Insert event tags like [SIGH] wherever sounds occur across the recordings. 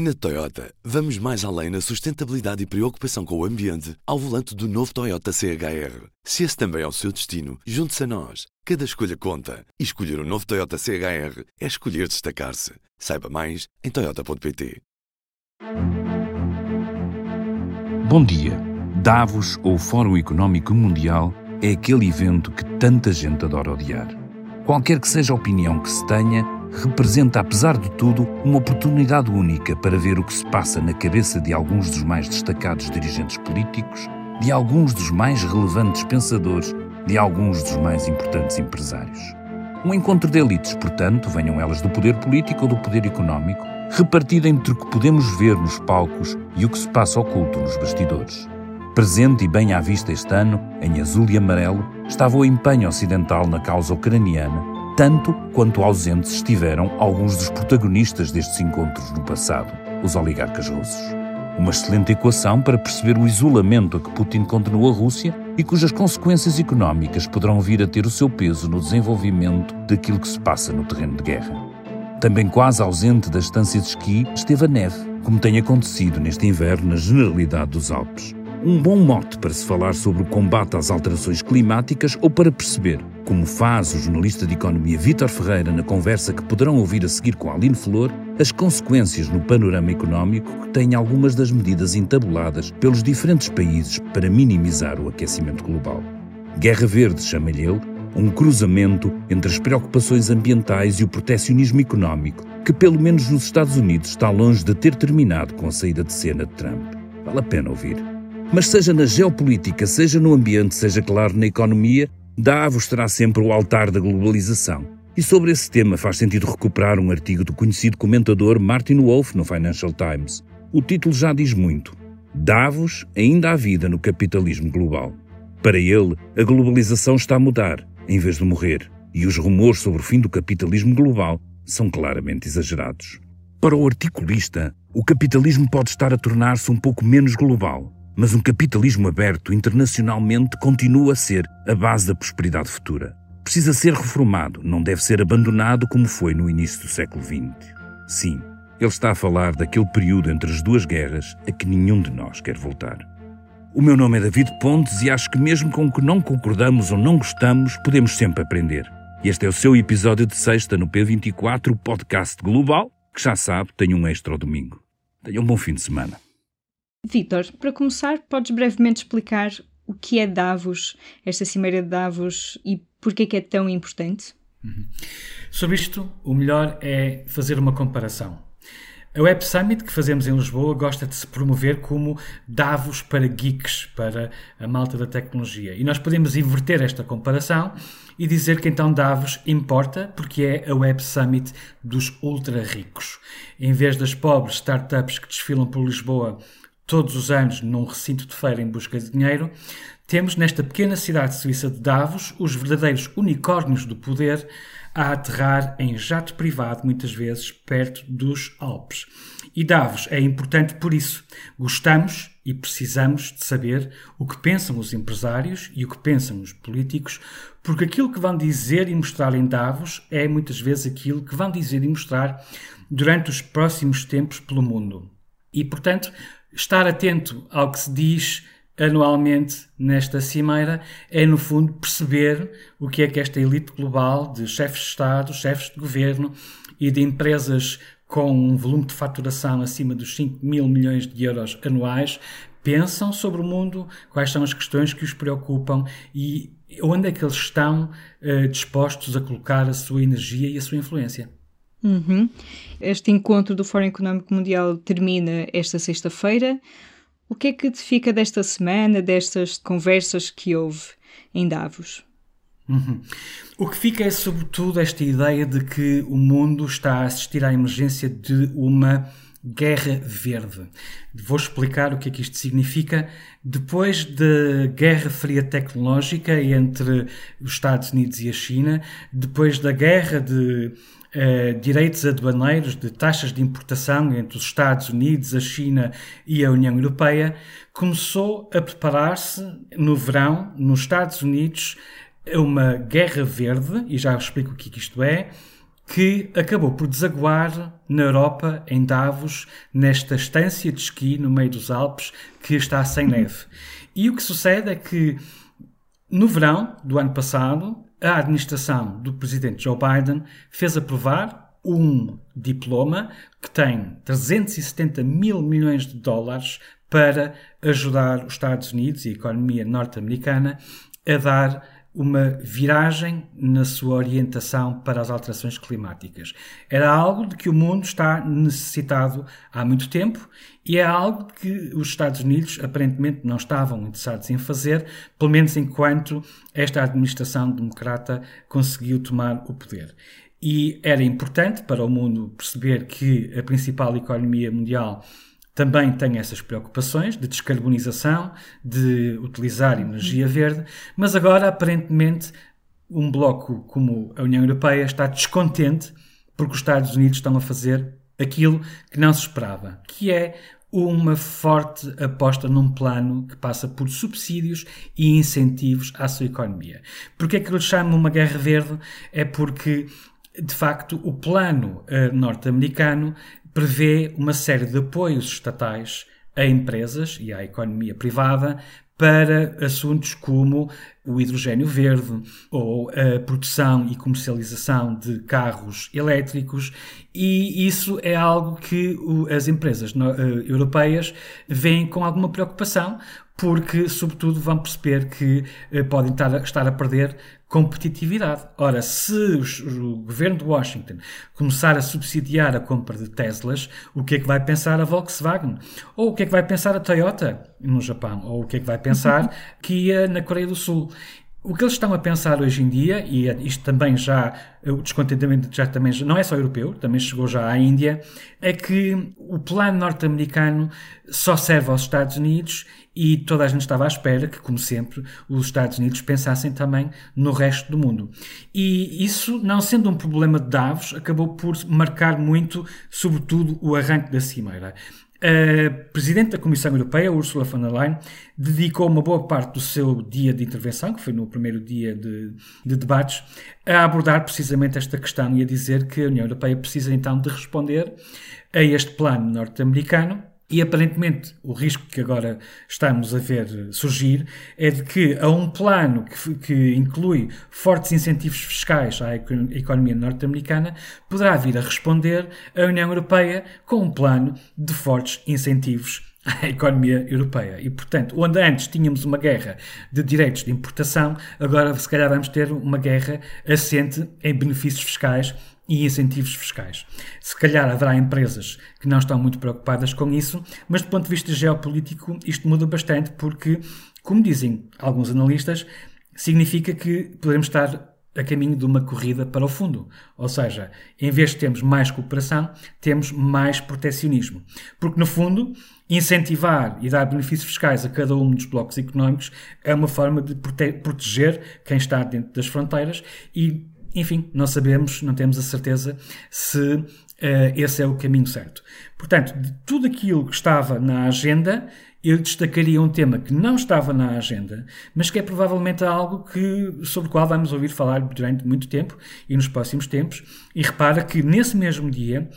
Na Toyota, vamos mais além na sustentabilidade e preocupação com o ambiente ao volante do novo Toyota CHR. Se esse também é o seu destino, junte-se a nós. Cada escolha conta. E escolher o um novo Toyota CHR é escolher destacar-se. Saiba mais em Toyota.pt. Bom dia. Davos, ou Fórum Económico Mundial, é aquele evento que tanta gente adora odiar. Qualquer que seja a opinião que se tenha, representa, apesar de tudo, uma oportunidade única para ver o que se passa na cabeça de alguns dos mais destacados dirigentes políticos, de alguns dos mais relevantes pensadores, de alguns dos mais importantes empresários. Um encontro de elites, portanto, venham elas do poder político ou do poder económico, repartido entre o que podemos ver nos palcos e o que se passa oculto nos bastidores. Presente e bem à vista este ano, em azul e amarelo, estava o empenho ocidental na causa ucraniana tanto quanto ausentes estiveram alguns dos protagonistas destes encontros no passado, os oligarcas russos. Uma excelente equação para perceber o isolamento a que Putin condenou a Rússia e cujas consequências económicas poderão vir a ter o seu peso no desenvolvimento daquilo que se passa no terreno de guerra. Também quase ausente da estância de esqui esteve a neve, como tem acontecido neste inverno na generalidade dos Alpes. Um bom mote para se falar sobre o combate às alterações climáticas ou para perceber, como faz o jornalista de economia Vítor Ferreira na conversa que poderão ouvir a seguir com Aline Flor, as consequências no panorama económico que têm algumas das medidas entabuladas pelos diferentes países para minimizar o aquecimento global. Guerra Verde, chama-lhe ele, um cruzamento entre as preocupações ambientais e o protecionismo económico, que pelo menos nos Estados Unidos está longe de ter terminado com a saída de cena de Trump. Vale a pena ouvir. Mas seja na geopolítica, seja no ambiente, seja claro na economia, Davos terá sempre o altar da globalização. E sobre esse tema faz sentido recuperar um artigo do conhecido comentador Martin Wolf no Financial Times. O título já diz muito. Davos ainda há vida no capitalismo global. Para ele, a globalização está a mudar, em vez de morrer, e os rumores sobre o fim do capitalismo global são claramente exagerados. Para o articulista, o capitalismo pode estar a tornar-se um pouco menos global, mas um capitalismo aberto internacionalmente continua a ser a base da prosperidade futura. Precisa ser reformado, não deve ser abandonado como foi no início do século XX. Sim, ele está a falar daquele período entre as duas guerras a que nenhum de nós quer voltar. O meu nome é David Pontes e acho que mesmo com o que não concordamos ou não gostamos, podemos sempre aprender. Este é o seu episódio de sexta no P24, o podcast global, que já sabe, tem um extra ao domingo. Tenha um bom fim de semana. Vitor, para começar, podes brevemente explicar o que é Davos, esta cimeira de Davos e porquê que é tão importante? Uhum. Sobre isto, o melhor é fazer uma comparação. A Web Summit que fazemos em Lisboa gosta de se promover como Davos para geeks, para a malta da tecnologia. E nós podemos inverter esta comparação e dizer que então Davos importa porque é a Web Summit dos ultra ricos. Em vez das pobres startups que desfilam por Lisboa todos os anos num recinto de feira em busca de dinheiro, temos nesta pequena cidade suíça de Davos os verdadeiros unicórnios do poder a aterrar em jato privado, muitas vezes perto dos Alpes. E Davos é importante por isso. Gostamos e precisamos de saber o que pensam os empresários e o que pensam os políticos, porque aquilo que vão dizer e mostrar em Davos é muitas vezes aquilo que vão dizer e mostrar durante os próximos tempos pelo mundo. E, portanto, estar atento ao que se diz anualmente nesta cimeira é, no fundo, perceber o que é que esta elite global de chefes de Estado, chefes de governo e de empresas com um volume de faturação acima dos 5 mil milhões de euros anuais pensam sobre o mundo, quais são as questões que os preocupam e onde é que eles estão uh, dispostos a colocar a sua energia e a sua influência. Uhum. Este encontro do Fórum Económico Mundial termina esta sexta-feira. O que é que te fica desta semana, destas conversas que houve em Davos? Uhum. O que fica é, sobretudo, esta ideia de que o mundo está a assistir à emergência de uma Guerra Verde. Vou explicar o que é que isto significa. Depois da Guerra Fria Tecnológica entre os Estados Unidos e a China, depois da guerra de eh, direitos aduaneiros, de taxas de importação entre os Estados Unidos, a China e a União Europeia, começou a preparar-se no verão, nos Estados Unidos, uma guerra verde, e já explico o que isto é, que acabou por desaguar na Europa, em Davos, nesta estância de esqui no meio dos Alpes que está sem neve. E o que sucede é que no verão do ano passado, a administração do presidente Joe Biden fez aprovar um diploma que tem 370 mil milhões de dólares para ajudar os Estados Unidos e a economia norte-americana a dar uma viragem na sua orientação para as alterações climáticas. Era algo de que o mundo está necessitado há muito tempo e é algo que os Estados Unidos aparentemente não estavam interessados em fazer, pelo menos enquanto esta administração democrata conseguiu tomar o poder. E era importante para o mundo perceber que a principal economia mundial também tem essas preocupações de descarbonização, de utilizar energia verde, mas agora, aparentemente, um bloco como a União Europeia está descontente porque os Estados Unidos estão a fazer aquilo que não se esperava, que é uma forte aposta num plano que passa por subsídios e incentivos à sua economia. Porque é que eu lhe chamo uma guerra verde? É porque de facto, o plano uh, norte-americano prevê uma série de apoios estatais a empresas e à economia privada para assuntos como o hidrogênio verde ou a produção e comercialização de carros elétricos, e isso é algo que as empresas eh, europeias veem com alguma preocupação, porque, sobretudo, vão perceber que eh, podem estar a perder competitividade. Ora, se o governo de Washington começar a subsidiar a compra de Teslas, o que é que vai pensar a Volkswagen? Ou o que é que vai pensar a Toyota no Japão? Ou o que é que vai pensar [LAUGHS] Kia na Coreia do Sul? O que eles estão a pensar hoje em dia, e isto também já, o descontentamento já também não é só europeu, também chegou já à Índia, é que o plano norte-americano só serve aos Estados Unidos e toda a gente estava à espera que, como sempre, os Estados Unidos pensassem também no resto do mundo. E isso, não sendo um problema de Davos, acabou por marcar muito, sobretudo, o arranque da cimeira. A Presidente da Comissão Europeia, Ursula von der Leyen, dedicou uma boa parte do seu dia de intervenção, que foi no primeiro dia de, de, debates, a abordar precisamente esta questão e a dizer que a União Europeia precisa então de responder a este plano norte-americano e aparentemente o risco que agora estamos a ver surgir é de que a um plano que, que inclui fortes incentivos fiscais à economia norte-americana poderá vir a responder a União Europeia com um plano de fortes incentivos à economia europeia. E, portanto, onde antes tínhamos uma guerra de direitos de importação, agora se calhar vamos ter uma guerra assente em benefícios fiscais e incentivos fiscais. Se calhar haverá empresas que não estão muito preocupadas com isso, mas do ponto de vista geopolítico isto muda bastante porque, como dizem alguns analistas, significa que poderemos estar a caminho de uma corrida para o fundo. Ou seja, em vez de termos mais cooperação, temos mais protecionismo. Porque, no fundo, incentivar e dar benefícios fiscais a cada um dos blocos económicos é uma forma de prote proteger quem está dentro das fronteiras e enfim, não sabemos, não temos a certeza se uh, esse é o caminho certo. Portanto, de tudo aquilo que estava na agenda, eu destacaria um tema que não estava na agenda, mas que é provavelmente algo que, sobre o qual vamos ouvir falar durante muito tempo e nos próximos tempos. E repara que nesse mesmo dia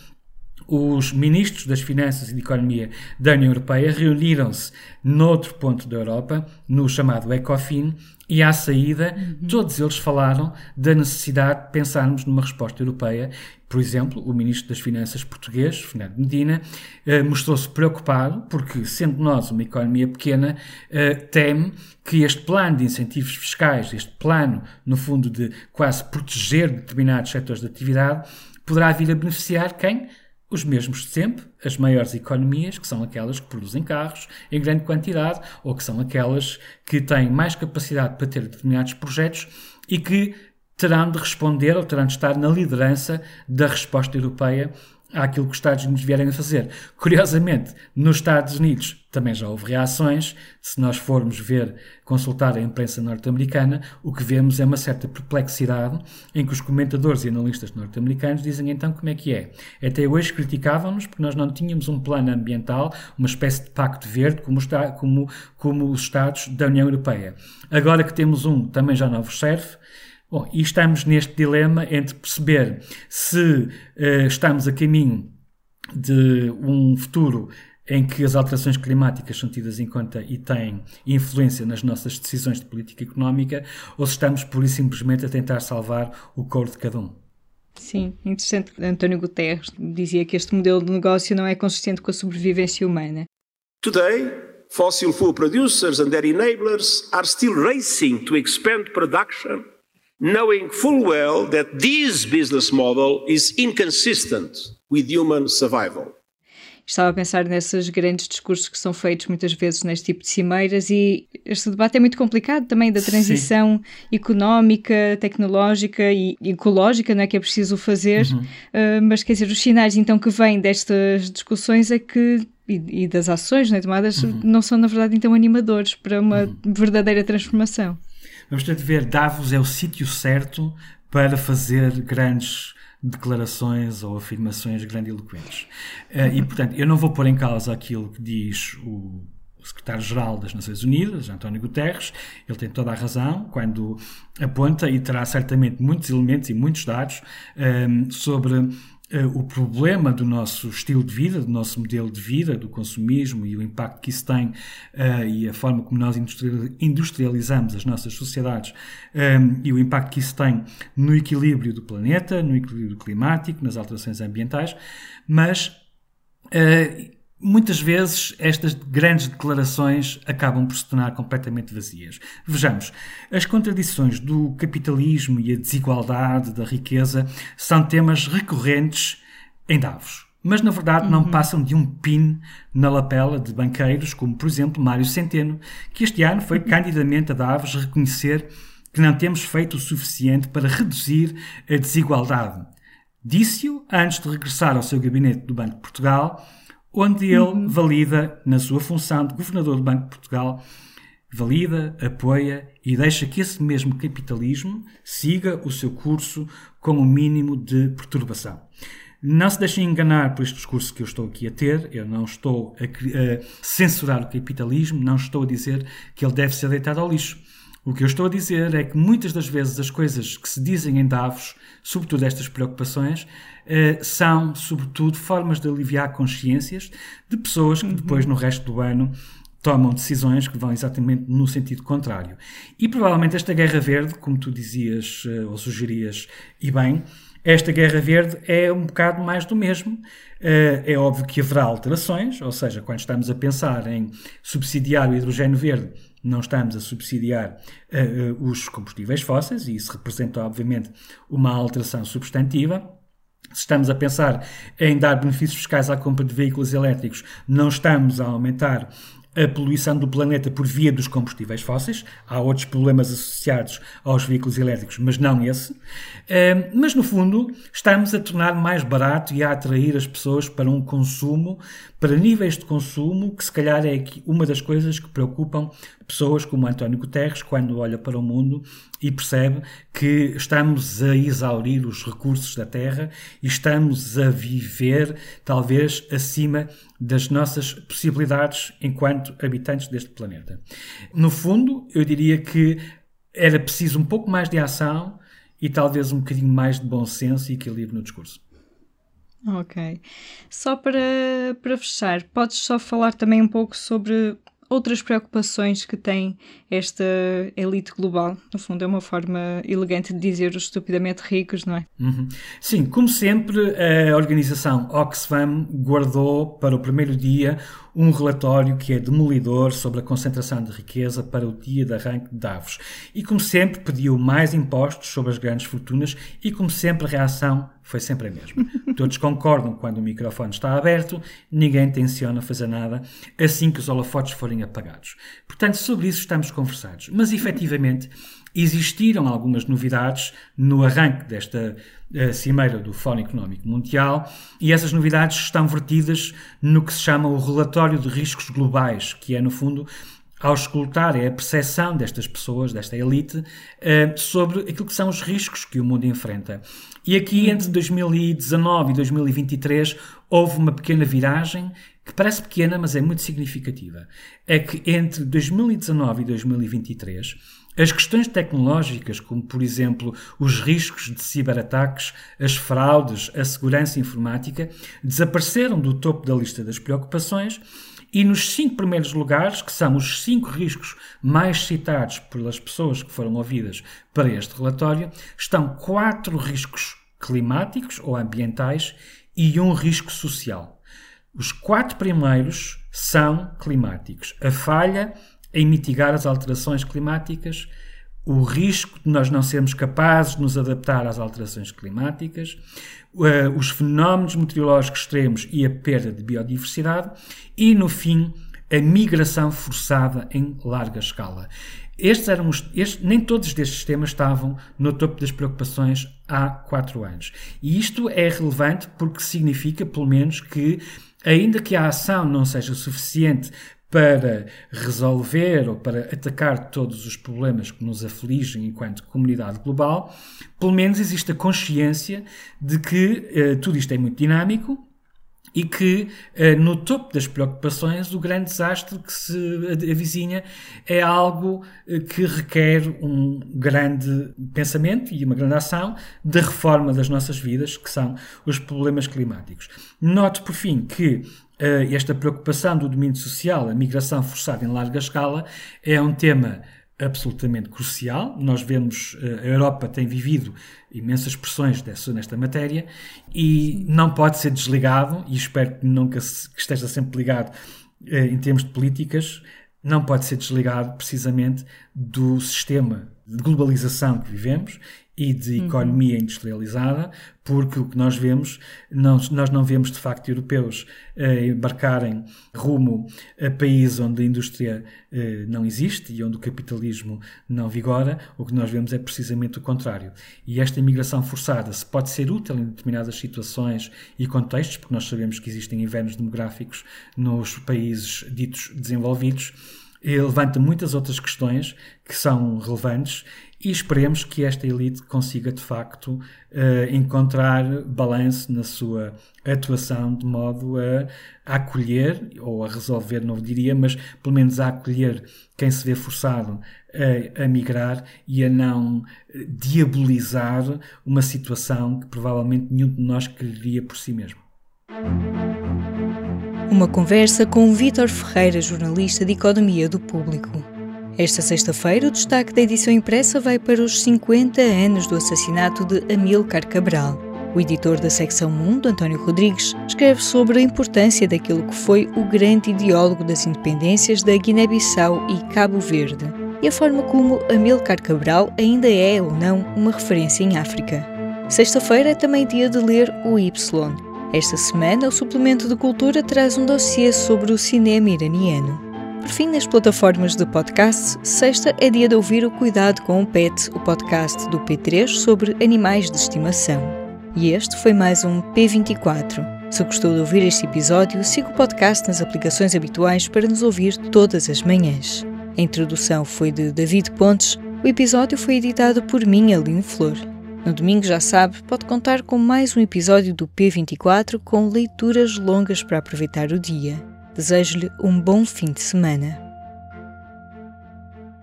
os ministros das Finanças e de Economia da União Europeia reuniram-se noutro ponto da Europa, no chamado ECOFIN, e à saída uhum. todos eles falaram da necessidade de pensarmos numa resposta europeia. Por exemplo, o ministro das Finanças português, Fernando Medina, eh, mostrou-se preocupado porque, sendo nós uma economia pequena, eh, teme que este plano de incentivos fiscais, este plano, no fundo, de quase proteger determinados setores de atividade, poderá vir a beneficiar quem? Os mesmos de sempre, as maiores economias, que são aquelas que produzem carros em grande quantidade, ou que são aquelas que têm mais capacidade para ter determinados projetos e que terão de responder ou terão de estar na liderança da resposta europeia àquilo que os Estados Unidos vierem a fazer. Curiosamente, nos Estados Unidos também já houve reações. Se nós formos ver, consultar a imprensa norte-americana, o que vemos é uma certa perplexidade em que os comentadores e analistas norte-americanos dizem então como é que é. Até hoje criticavam-nos porque nós não tínhamos um plano ambiental, uma espécie de pacto verde como, está, como, como os Estados da União Europeia. Agora que temos um, também já não vos serve Bom, e estamos neste dilema entre perceber se uh, estamos a caminho de um futuro em que as alterações climáticas são tidas em conta e têm influência nas nossas decisões de política económica, ou se estamos pura e simplesmente a tentar salvar o couro de cada um. Sim, interessante. António Guterres dizia que este modelo de negócio não é consistente com a sobrevivência humana. Today, fossil fuel producers and their enablers are still racing to expand production, knowing full well that this business model is inconsistent with human survival. Estava a pensar nesses grandes discursos que são feitos muitas vezes neste tipo de cimeiras e este debate é muito complicado também da transição Sim. económica, tecnológica e ecológica, não é que é preciso fazer, uhum. uh, mas quer dizer, os sinais então que vêm destas discussões é que e, e das ações né, tomadas uhum. não são na verdade então animadores para uma uhum. verdadeira transformação. Vamos ter de ver, Davos é o sítio certo para fazer grandes declarações ou afirmações grandiloquentes. Uh, e, portanto, eu não vou pôr em causa aquilo que diz o secretário-geral das Nações Unidas, António Guterres, ele tem toda a razão quando aponta e terá certamente muitos elementos e muitos dados um, ehm, sobre o problema do nosso estilo de vida, do nosso modelo de vida, do consumismo e o impacto que isso tem uh, e a forma como nós industrializamos as nossas sociedades um, ehm, e o impacto que isso tem no equilíbrio do planeta, no equilíbrio climático, nas alterações ambientais, mas uh, Muitas vezes estas grandes declarações acabam por se tornar completamente vazias. Vejamos, as contradições do capitalismo e a desigualdade da riqueza são temas recorrentes em Davos. Mas, na verdade, não uhum. passam de um pin na lapela de banqueiros, como, por exemplo, Mário Centeno, que este ano foi candidamente a Davos reconhecer que não temos feito o suficiente para reduzir a desigualdade. Disse-o antes de regressar ao seu gabinete do Banco de Portugal onde ele uhum. valida, na sua função de governador do Banco de Portugal, valida, apoia e deixa que esse mesmo capitalismo siga o seu curso com o um mínimo de perturbação. Não se deixem enganar por este discurso que eu estou aqui a ter. Eu não estou a, a censurar o capitalismo, não estou a dizer que ele deve ser deitado ao lixo. O que eu estou a dizer é que muitas das vezes as coisas que se dizem em Davos, sobretudo estas preocupações, eh, são, sobretudo, formas de aliviar consciências de pessoas que depois, no resto do ano, tomam decisões que vão exatamente no sentido contrário. E provavelmente esta Guerra Verde, como tu dizias eh, ou sugerias, e bem, esta Guerra Verde é um bocado mais do mesmo. Eh, é óbvio que haverá alterações, ou seja, quando estamos a pensar em subsidiar o hidrogênio verde, não estamos a subsidiar uh, os combustíveis fósseis, e isso representa, obviamente, uma alteração substantiva. Se estamos a pensar em dar benefícios fiscais à compra de veículos elétricos, não estamos a aumentar a poluição do planeta por via dos combustíveis fósseis. Há outros problemas associados aos veículos elétricos, mas não esse. Mas, no fundo, estamos a tornar mais barato e a atrair as pessoas para um consumo, para níveis de consumo, que se calhar é uma das coisas que preocupam pessoas como António Guterres quando olha para o mundo e percebe que estamos a exaurir os recursos da Terra e estamos a viver talvez acima das nossas possibilidades enquanto habitantes deste planeta. No fundo, eu diria que era preciso um pouco mais de ação e talvez um bocadinho mais de bom senso e equilíbrio no discurso. Ok. Só para, para fechar, podes só falar também um pouco sobre outras preocupações que tem esta elite global. No fundo, é uma forma elegante de dizer os estupidamente ricos, não é? Uhum. Sim, como sempre, a organização Oxfam guardou para o primeiro dia um relatório que é demolidor sobre a concentração de riqueza para o dia de arranque de Davos. E, como sempre, pediu mais impostos sobre as grandes fortunas e, como sempre, a reação foi sempre a mesma. [LAUGHS] Todos concordam quando o microfone está aberto, ninguém tenciona fazer nada assim que os holofotes forem apagados. Portanto, sobre isso estamos conversados. Mas, efetivamente, existiram algumas novidades no arranque desta uh, cimeira do Fórum Económico Mundial e essas novidades estão vertidas no que se chama o relatório de riscos globais, que é, no fundo, ao escutar é a percepção destas pessoas, desta elite, uh, sobre aquilo que são os riscos que o mundo enfrenta. E aqui, entre 2019 e 2023, houve uma pequena viragem que parece pequena, mas é muito significativa. É que entre 2019 e 2023 As questões tecnológicas, como por exemplo os riscos de ciberataques, as fraudes, a segurança informática, desapareceram do topo da lista das preocupações e nos cinco primeiros lugares, que são os cinco riscos mais citados pelas pessoas que foram ouvidas para este relatório, estão quatro riscos climáticos ou ambientais e um risco social. Os quatro primeiros são climáticos. A falha em mitigar as alterações climáticas, o risco de nós não sermos capazes de nos adaptar às alterações climáticas, eh, os fenómenos meteorológicos extremos e a perda de biodiversidade e, no fim, a migração forçada em larga escala. Estes eram os, estes, nem todos destes temas estavam no topo das preocupações há quatro anos. E isto é relevante porque significa, pelo menos, que, ainda que a ação não seja suficiente para resolver ou para atacar todos os problemas que nos afligem enquanto comunidade global, pelo menos existe a consciência de que eh, tudo isto é muito dinâmico e que eh, no topo das preocupações o grande desastre que se avizinha é algo eh, que requer um grande pensamento e uma grande ação da reforma das nossas vidas, que são os problemas climáticos. Note, por fim, que eh, esta preocupação do domínio social, a migração forçada em larga escala, é um tema absolutamente crucial. Nós vemos eh, a Europa tem vivido imensas pressões dessa, nesta matéria e não pode ser desligado, e espero que nunca se, que esteja sempre ligado eh, em termos de políticas, não pode ser desligado precisamente do sistema de globalização que vivemos e de uhum. economia uhum. industrializada, porque o que nós vemos, nós, nós não vemos de facto europeus eh, embarcarem rumo a países onde a indústria eh, não existe e onde o capitalismo não vigora, o que nós vemos é precisamente o contrário. E esta imigração forçada se pode ser útil em determinadas situações e contextos, porque nós sabemos que existem invernos demográficos nos países ditos desenvolvidos, levanta muitas outras questões que são relevantes e esperemos que esta elite consiga de facto uh, encontrar balanço na sua atuação de modo a, a, acolher ou a resolver, não diria, mas pelo menos a acolher quem se vê forçado a, a migrar e a não diabolizar uma situação que provavelmente nenhum de nós quereria por si mesmo. Uma conversa com Vítor Ferreira, jornalista de Economia do Público. Esta sexta-feira, o destaque da edição impressa vai para os 50 anos do assassinato de Amílcar Cabral. O editor da secção Mundo, António Rodrigues, escreve sobre a importância daquilo que foi o grande ideólogo das independências da Guiné-Bissau e Cabo Verde, e a forma como Amílcar Cabral ainda é ou não uma referência em África. Sexta-feira é também dia de ler o Y, esta semana, o Suplemento de Cultura traz um dossiê sobre o cinema iraniano. Por fim, nas plataformas de podcast, sexta é dia de ouvir o Cuidado com o Pet, o podcast do P3 sobre animais de estimação. E este foi mais um P24. Se gostou de ouvir este episódio, siga o podcast nas aplicações habituais para nos ouvir todas as manhãs. A introdução foi de David Pontes, o episódio foi editado por mim, Aline Flor. No domingo, já sabe, pode contar com mais um episódio do P24 com leituras longas para aproveitar o dia. Desejo-lhe um bom fim de semana.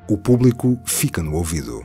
O público fica no ouvido.